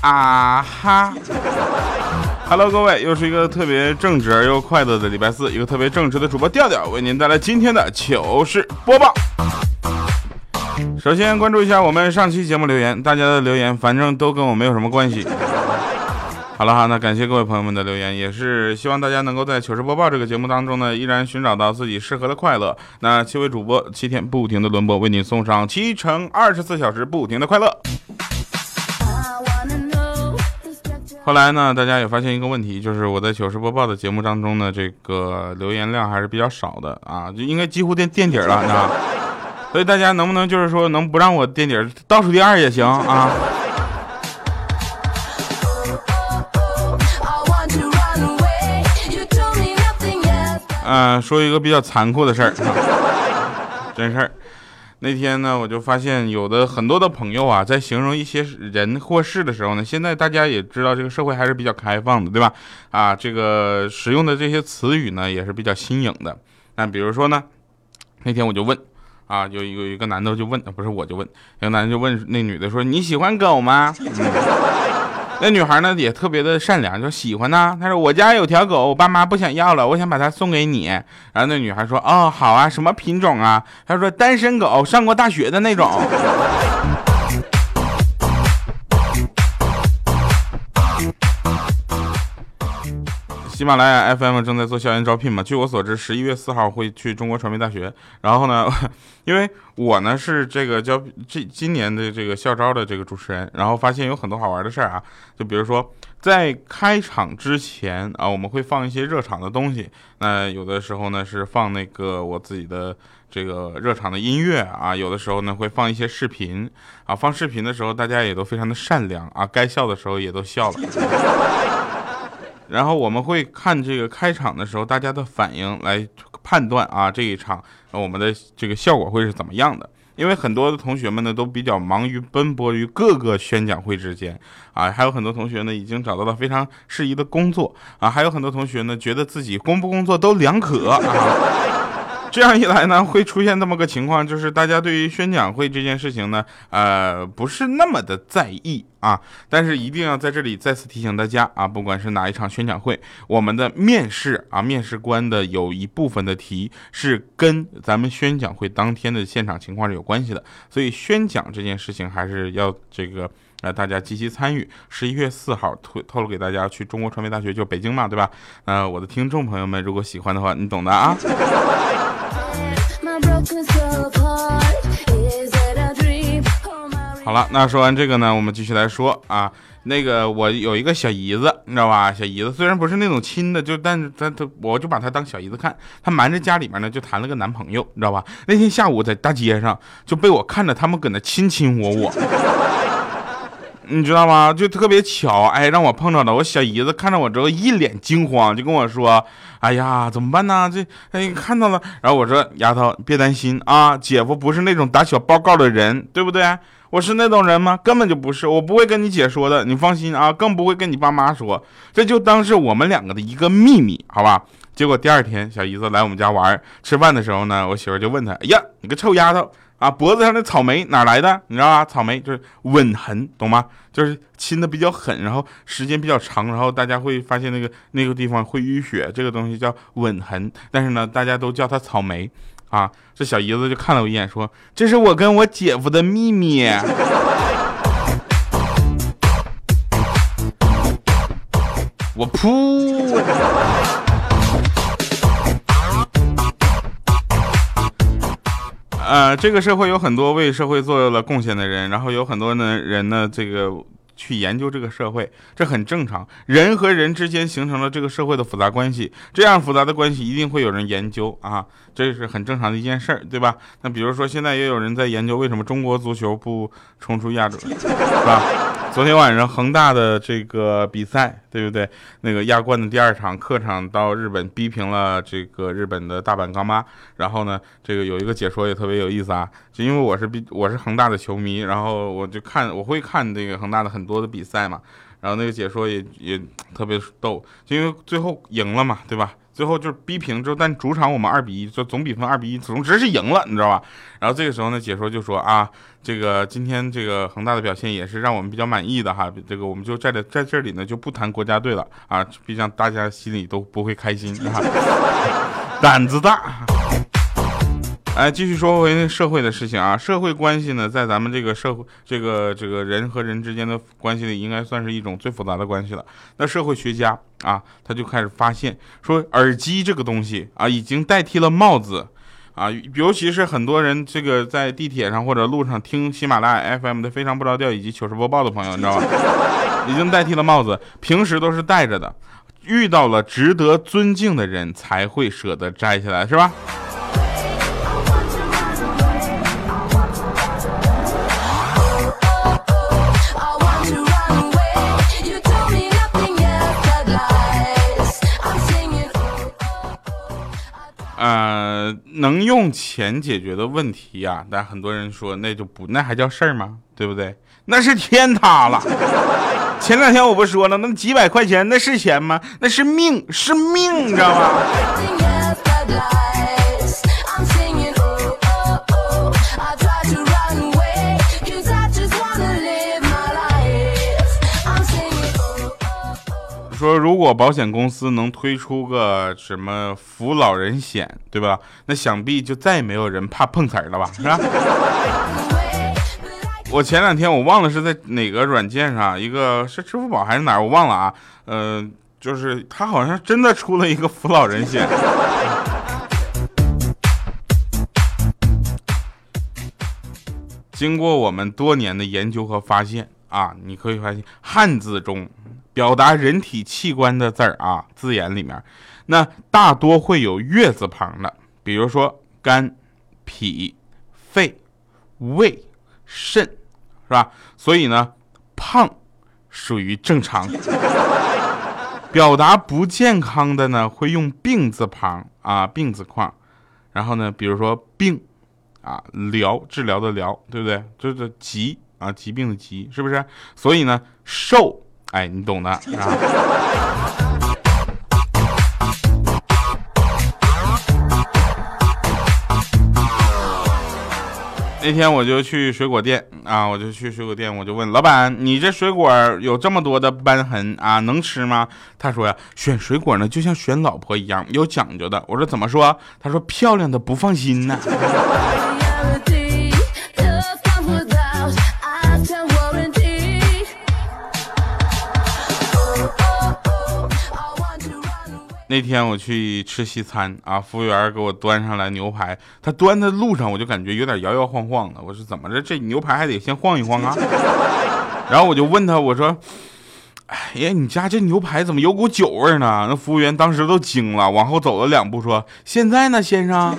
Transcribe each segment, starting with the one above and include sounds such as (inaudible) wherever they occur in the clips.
啊哈！Hello，各位，又是一个特别正直而又快乐的礼拜四，一个特别正直的主播调调为您带来今天的糗事播报。首先关注一下我们上期节目留言，大家的留言反正都跟我没有什么关系。好了哈，那感谢各位朋友们的留言，也是希望大家能够在糗事播报这个节目当中呢，依然寻找到自己适合的快乐。那七位主播七天不停的轮播，为您送上七乘二十四小时不停的快乐。后来呢，大家也发现一个问题，就是我在糗事播报的节目当中呢，这个留言量还是比较少的啊，就应该几乎垫垫底了，你知道 (laughs) 所以大家能不能就是说，能不让我垫底，倒数第二也行啊？嗯，说一个比较残酷的事儿，(laughs) 真事儿。那天呢，我就发现有的很多的朋友啊，在形容一些人或事的时候呢，现在大家也知道这个社会还是比较开放的，对吧？啊，这个使用的这些词语呢，也是比较新颖的。那比如说呢，那天我就问，啊，有有一个男的就问，不是我就问，有男的就问那女的说：“你喜欢狗吗？” (laughs) (laughs) 那女孩呢也特别的善良，就喜欢呢。她说我家有条狗，我爸妈不想要了，我想把它送给你。然后那女孩说哦好啊，什么品种啊？她说单身狗，上过大学的那种。喜马拉雅 FM 正在做校园招聘嘛？据我所知，十一月四号会去中国传媒大学。然后呢，(laughs) 因为我呢是这个教这今年的这个校招的这个主持人，然后发现有很多好玩的事儿啊。就比如说，在开场之前啊，我们会放一些热场的东西。那有的时候呢是放那个我自己的这个热场的音乐啊，有的时候呢会放一些视频啊。放视频的时候，大家也都非常的善良啊，该笑的时候也都笑了。然后我们会看这个开场的时候，大家的反应来判断啊，这一场我们的这个效果会是怎么样的？因为很多的同学们呢都比较忙于奔波于各个宣讲会之间啊，还有很多同学呢已经找到了非常适宜的工作啊，还有很多同学呢觉得自己工不工作都两可啊。(laughs) 这样一来呢，会出现这么个情况，就是大家对于宣讲会这件事情呢，呃，不是那么的在意啊。但是一定要在这里再次提醒大家啊，不管是哪一场宣讲会，我们的面试啊，面试官的有一部分的题是跟咱们宣讲会当天的现场情况是有关系的。所以宣讲这件事情还是要这个呃大家积极参与。十一月四号透透露给大家去中国传媒大学，就北京嘛，对吧？呃，我的听众朋友们，如果喜欢的话，你懂的啊。(laughs) 好了，那说完这个呢，我们继续来说啊。那个我有一个小姨子，你知道吧？小姨子虽然不是那种亲的，就但是她她，我就把她当小姨子看。她瞒着家里面呢，就谈了个男朋友，你知道吧？那天下午在大街上就被我看着他们搁那亲亲我我，你知道吗？就特别巧，哎，让我碰着了。我小姨子看着我之后一脸惊慌，就跟我说。哎呀，怎么办呢？这哎看到了，然后我说丫头别担心啊，姐夫不是那种打小报告的人，对不对？我是那种人吗？根本就不是，我不会跟你姐说的，你放心啊，更不会跟你爸妈说，这就当是我们两个的一个秘密，好吧？结果第二天小姨子来我们家玩，吃饭的时候呢，我媳妇就问他，哎呀，你个臭丫头！啊，脖子上的草莓哪来的？你知道吧？草莓就是吻痕，懂吗？就是亲的比较狠，然后时间比较长，然后大家会发现那个那个地方会淤血，这个东西叫吻痕。但是呢，大家都叫它草莓。啊，这小姨子就看了我一眼，说：“这是我跟我姐夫的秘密。”我噗！呃，这个社会有很多为社会做了贡献的人，然后有很多呢人呢，这个去研究这个社会，这很正常。人和人之间形成了这个社会的复杂关系，这样复杂的关系一定会有人研究啊，这是很正常的一件事儿，对吧？那比如说现在也有人在研究为什么中国足球不冲出亚洲，是吧？昨天晚上恒大的这个比赛，对不对？那个亚冠的第二场客场到日本逼平了这个日本的大阪钢巴。然后呢，这个有一个解说也特别有意思啊，就因为我是比我是恒大的球迷，然后我就看我会看这个恒大的很多的比赛嘛。然后那个解说也也特别逗，就因为最后赢了嘛，对吧？最后就是逼平之后，但主场我们二比一，就总比分二比一，总之是赢了，你知道吧？然后这个时候呢，解说就说啊，这个今天这个恒大的表现也是让我们比较满意的哈，这个我们就在这在这里呢就不谈国家队了啊，毕竟大家心里都不会开心哈，胆子大。哎，继续说回那社会的事情啊，社会关系呢，在咱们这个社会，这个这个人和人之间的关系里，应该算是一种最复杂的关系了。那社会学家啊，他就开始发现说，耳机这个东西啊，已经代替了帽子啊，尤其是很多人这个在地铁上或者路上听喜马拉雅 FM 的非常不着调以及糗事播报的朋友，你知道吧？(laughs) 已经代替了帽子，平时都是戴着的，遇到了值得尊敬的人才会舍得摘下来，是吧？呃，能用钱解决的问题呀，但很多人说那就不那还叫事儿吗？对不对？那是天塌了。前两天我不说了，那几百块钱那是钱吗？那是命，是命，你知道吗？如果保险公司能推出个什么扶老人险，对吧？那想必就再也没有人怕碰瓷了吧，(laughs) 是吧？我前两天我忘了是在哪个软件上，一个是支付宝还是哪儿，我忘了啊。嗯，就是他好像真的出了一个扶老人险。经过我们多年的研究和发现啊，你可以发现汉字中。表达人体器官的字儿啊，字眼里面，那大多会有月字旁的，比如说肝、脾、肺、胃、肾，是吧？所以呢，胖属于正常。(laughs) 表达不健康的呢，会用病字旁啊，病字框。然后呢，比如说病啊，疗治疗的疗，对不对？就是疾啊，疾病的疾，是不是？所以呢，瘦。哎，你懂的 (laughs) 啊。那天我就去水果店啊，我就去水果店，我就问老板：“你这水果有这么多的斑痕啊，能吃吗？”他说：“呀，选水果呢，就像选老婆一样，有讲究的。”我说：“怎么说？”他说：“漂亮的不放心呢。”那天我去吃西餐啊，服务员给我端上来牛排，他端的路上我就感觉有点摇摇晃晃的。我说怎么着，这牛排还得先晃一晃啊？(laughs) 然后我就问他，我说：“哎呀，你家这牛排怎么有股酒味呢？”那服务员当时都惊了，往后走了两步，说：“现在呢，先生。”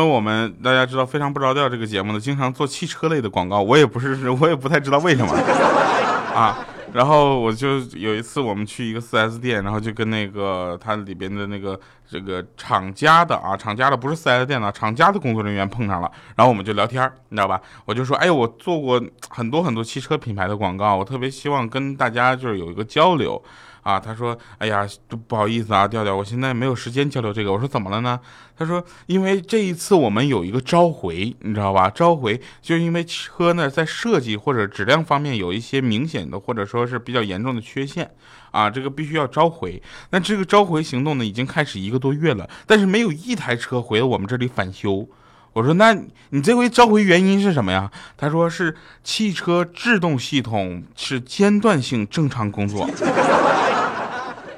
为我们大家知道非常不着调这个节目呢，经常做汽车类的广告，我也不是，(laughs) 我也不太知道为什么 (laughs) 啊。然后我就有一次我们去一个 4S 店，然后就跟那个它里边的那个这个厂家的啊，厂家的不是 4S 店的，厂家的工作人员碰上了，然后我们就聊天，你知道吧？我就说，哎，我做过很多很多汽车品牌的广告，我特别希望跟大家就是有一个交流。啊，他说，哎呀，不好意思啊，调调，我现在没有时间交流这个。我说怎么了呢？他说，因为这一次我们有一个召回，你知道吧？召回就是因为车呢在设计或者质量方面有一些明显的或者说是比较严重的缺陷，啊，这个必须要召回。那这个召回行动呢已经开始一个多月了，但是没有一台车回到我们这里返修。我说，那你这回召回原因是什么呀？他说是汽车制动系统是间断性正常工作。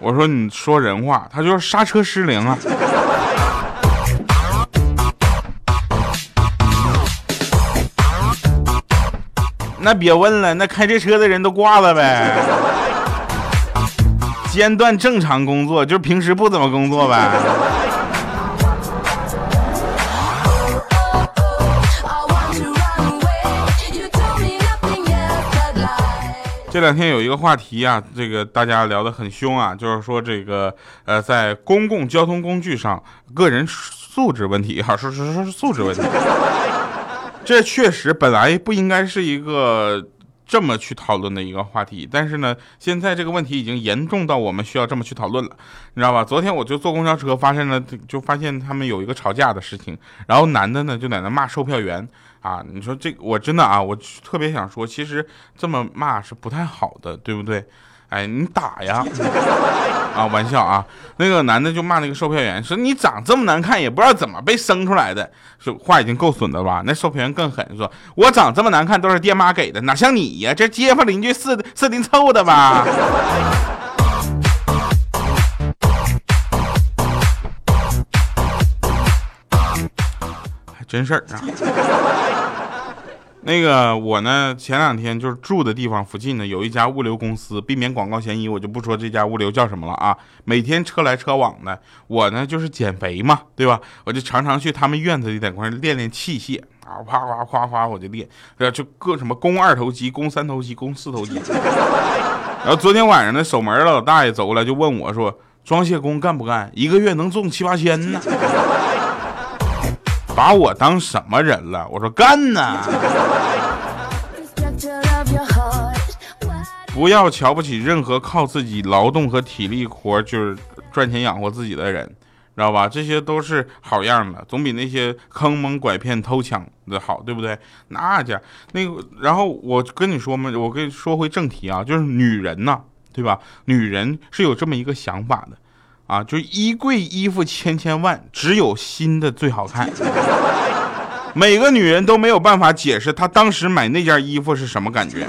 我说你说人话，他就是刹车失灵了。那别问了，那开这车的人都挂了呗。间断正常工作，就是平时不怎么工作呗。这两天有一个话题啊，这个大家聊得很凶啊，就是说这个呃，在公共交通工具上，个人素质问题哈，说说说是素质问题。(laughs) 这确实本来不应该是一个这么去讨论的一个话题，但是呢，现在这个问题已经严重到我们需要这么去讨论了，你知道吧？昨天我就坐公交车，发现了就发现他们有一个吵架的事情，然后男的呢就在那骂售票员。啊，你说这我真的啊，我特别想说，其实这么骂是不太好的，对不对？哎，你打呀！(laughs) 啊，玩笑啊！那个男的就骂那个售票员，说你长这么难看，也不知道怎么被生出来的。说话已经够损的吧？那售票员更狠，说我长这么难看都是爹妈给的，哪像你呀？这街坊邻居四四邻凑的吧？真事儿啊！那个我呢，前两天就是住的地方附近呢，有一家物流公司，避免广告嫌疑，我就不说这家物流叫什么了啊。每天车来车往的，我呢就是减肥嘛，对吧？我就常常去他们院子里在块练练器械啊，夸夸夸夸我就练，就各什么肱二头肌、肱三头肌、肱四头肌。然后昨天晚上那守门的老大爷走过来就问我说：“装卸工干不干？一个月能挣七八千呢？”把我当什么人了？我说干呐！不要瞧不起任何靠自己劳动和体力活就是赚钱养活自己的人，知道吧？这些都是好样的，总比那些坑蒙拐骗偷抢的好，对不对？那家那个，然后我跟你说嘛，我跟你说回正题啊，就是女人呐，对吧？女人是有这么一个想法的。啊，就衣柜衣服千千万，只有新的最好看。(laughs) 每个女人都没有办法解释她当时买那件衣服是什么感觉，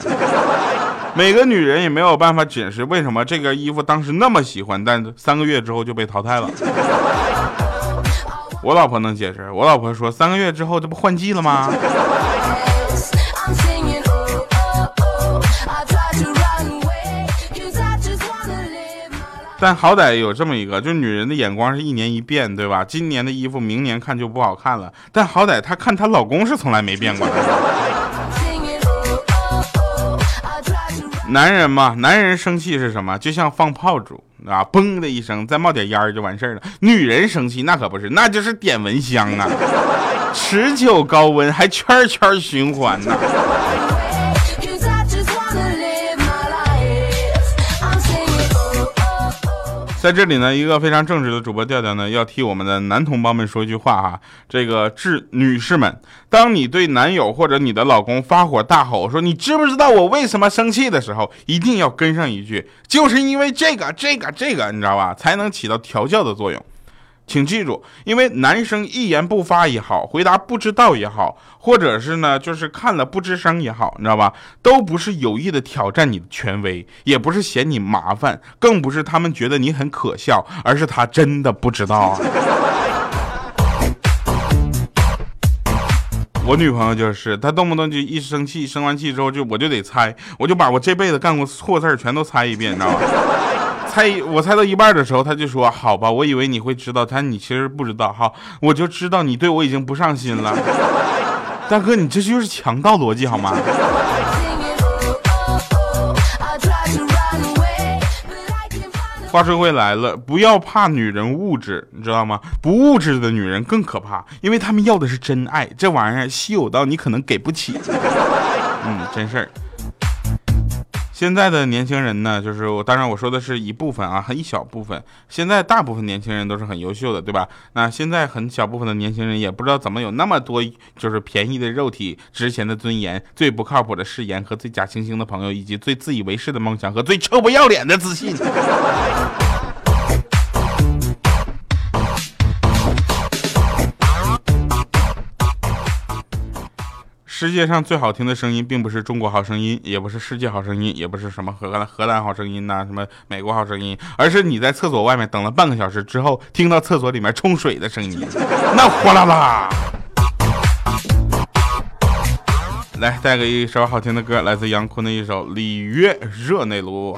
每个女人也没有办法解释为什么这件衣服当时那么喜欢，但三个月之后就被淘汰了。我老婆能解释，我老婆说三个月之后这不换季了吗？但好歹有这么一个，就是女人的眼光是一年一变，对吧？今年的衣服，明年看就不好看了。但好歹她看她老公是从来没变过的。男人嘛，男人生气是什么？就像放炮竹啊，嘣的一声，再冒点烟就完事儿了。女人生气那可不是，那就是点蚊香啊，持久高温，还圈圈循环呢。在这里呢，一个非常正直的主播调调呢，要替我们的男同胞们说一句话哈，这个致女士们，当你对男友或者你的老公发火大吼说你知不知道我为什么生气的时候，一定要跟上一句，就是因为这个这个这个，你知道吧，才能起到调教的作用。请记住，因为男生一言不发也好，回答不知道也好，或者是呢，就是看了不吱声也好，你知道吧？都不是有意的挑战你的权威，也不是嫌你麻烦，更不是他们觉得你很可笑，而是他真的不知道啊。我女朋友就是，她动不动就一生气，生完气之后就我就得猜，我就把我这辈子干过错事儿全都猜一遍，你知道吗？猜我猜到一半的时候，他就说：“好吧，我以为你会知道，但你其实不知道。哈，我就知道你对我已经不上心了。(laughs) 大哥，你这就是强盗逻辑好吗？”话说回来了，不要怕女人物质，你知道吗？不物质的女人更可怕，因为他们要的是真爱，这玩意儿稀有到你可能给不起。嗯，真事儿。现在的年轻人呢，就是我，当然我说的是一部分啊，很一小部分。现在大部分年轻人都是很优秀的，对吧？那现在很小部分的年轻人也不知道怎么有那么多，就是便宜的肉体、值钱的尊严、最不靠谱的誓言和最假惺惺的朋友，以及最自以为是的梦想和最臭不要脸的自信。世界上最好听的声音，并不是中国好声音，也不是世界好声音，也不是什么荷兰荷兰好声音呐，什么美国好声音，而是你在厕所外面等了半个小时之后，听到厕所里面冲水的声音，那哗啦啦。来，带给一首好听的歌，来自杨坤的一首《里约热内卢》。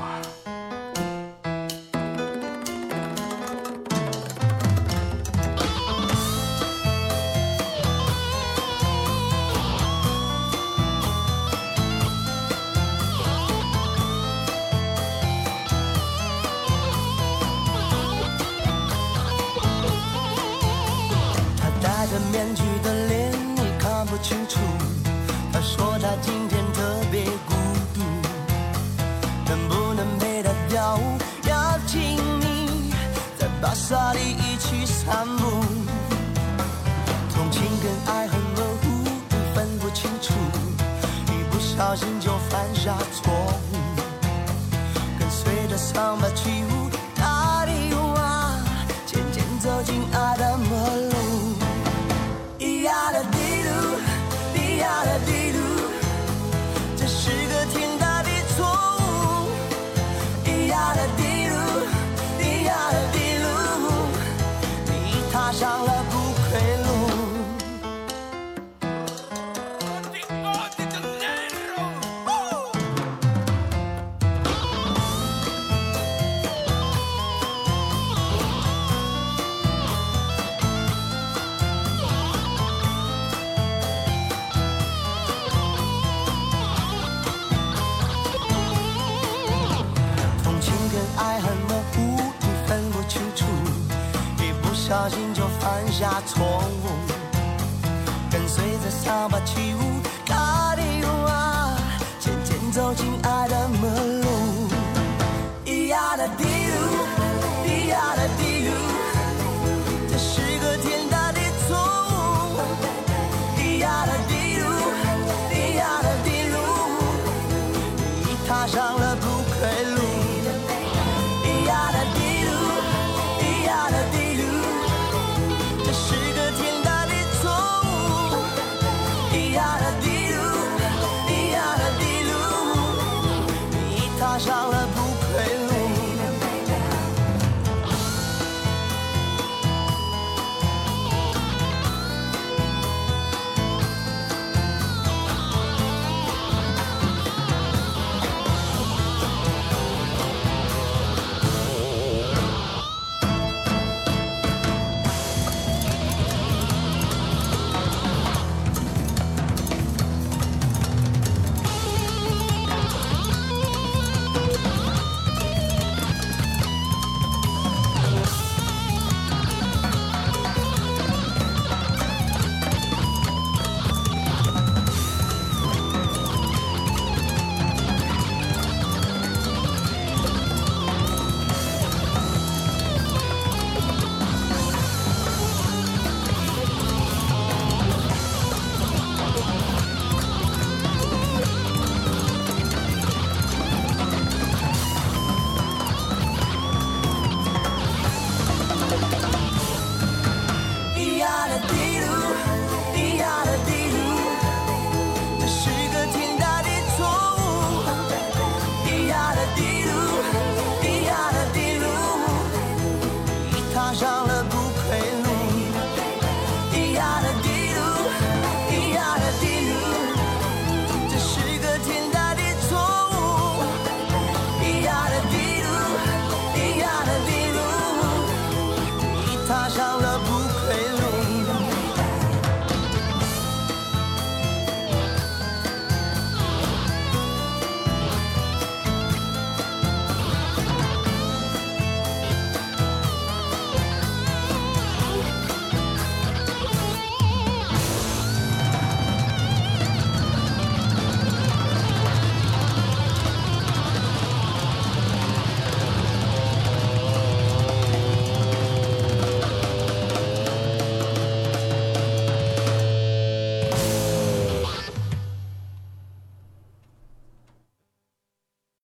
小心就犯下错误，跟随着伤疤起舞，卡利乌啊，渐渐走进爱的门路，咿呀的迪路，咿呀的迪路，这是个天大的错误，咿呀的迪路，咿呀的迪路，你踏上了不归路，咿呀的迪路，咿呀。she